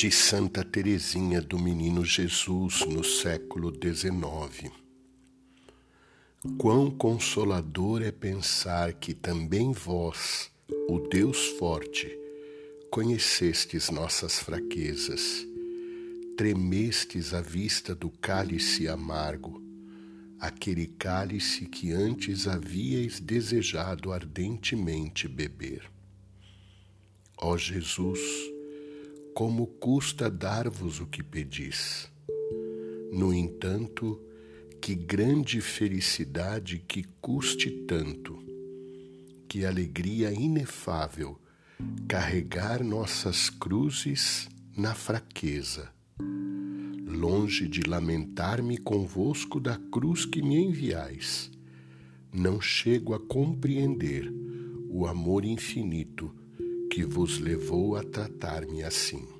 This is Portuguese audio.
de Santa Teresinha do Menino Jesus no século XIX. Quão consolador é pensar que também vós, o Deus forte, conhecestes nossas fraquezas, tremestes à vista do cálice amargo, aquele cálice que antes havíeis desejado ardentemente beber. Ó Jesus, como custa dar-vos o que pedis. No entanto, que grande felicidade que custe tanto, que alegria inefável carregar nossas cruzes na fraqueza. Longe de lamentar-me convosco da cruz que me enviais, não chego a compreender o amor infinito que vos levou a tratar-me assim.